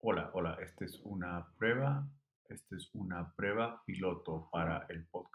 Hola, hola, esta es una prueba, esta es una prueba piloto para el podcast.